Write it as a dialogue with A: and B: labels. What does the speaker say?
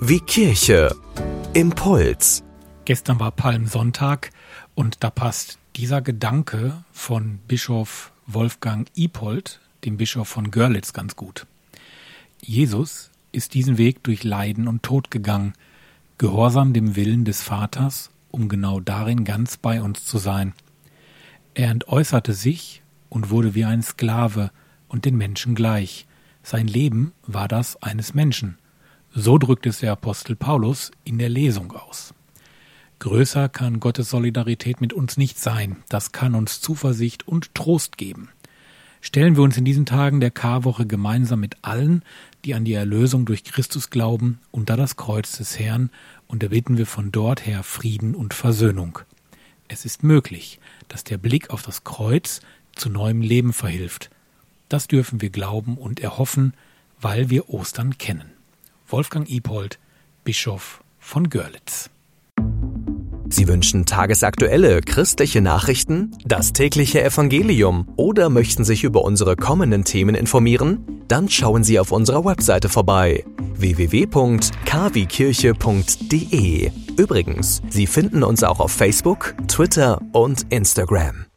A: Wie Kirche. Impuls.
B: Gestern war Palmsonntag und da passt dieser Gedanke von Bischof Wolfgang Ipold, dem Bischof von Görlitz, ganz gut. Jesus ist diesen Weg durch Leiden und Tod gegangen, gehorsam dem Willen des Vaters, um genau darin ganz bei uns zu sein. Er entäußerte sich und wurde wie ein Sklave und den Menschen gleich. Sein Leben war das eines Menschen. So drückt es der Apostel Paulus in der Lesung aus. Größer kann Gottes Solidarität mit uns nicht sein. Das kann uns Zuversicht und Trost geben. Stellen wir uns in diesen Tagen der Karwoche gemeinsam mit allen, die an die Erlösung durch Christus glauben, unter das Kreuz des Herrn und erbitten wir von dort her Frieden und Versöhnung. Es ist möglich, dass der Blick auf das Kreuz zu neuem Leben verhilft. Das dürfen wir glauben und erhoffen, weil wir Ostern kennen. Wolfgang Ipold, Bischof von Görlitz.
A: Sie wünschen tagesaktuelle christliche Nachrichten, das tägliche Evangelium oder möchten sich über unsere kommenden Themen informieren? Dann schauen Sie auf unserer Webseite vorbei www.kwkirche.de. Übrigens, Sie finden uns auch auf Facebook, Twitter und Instagram.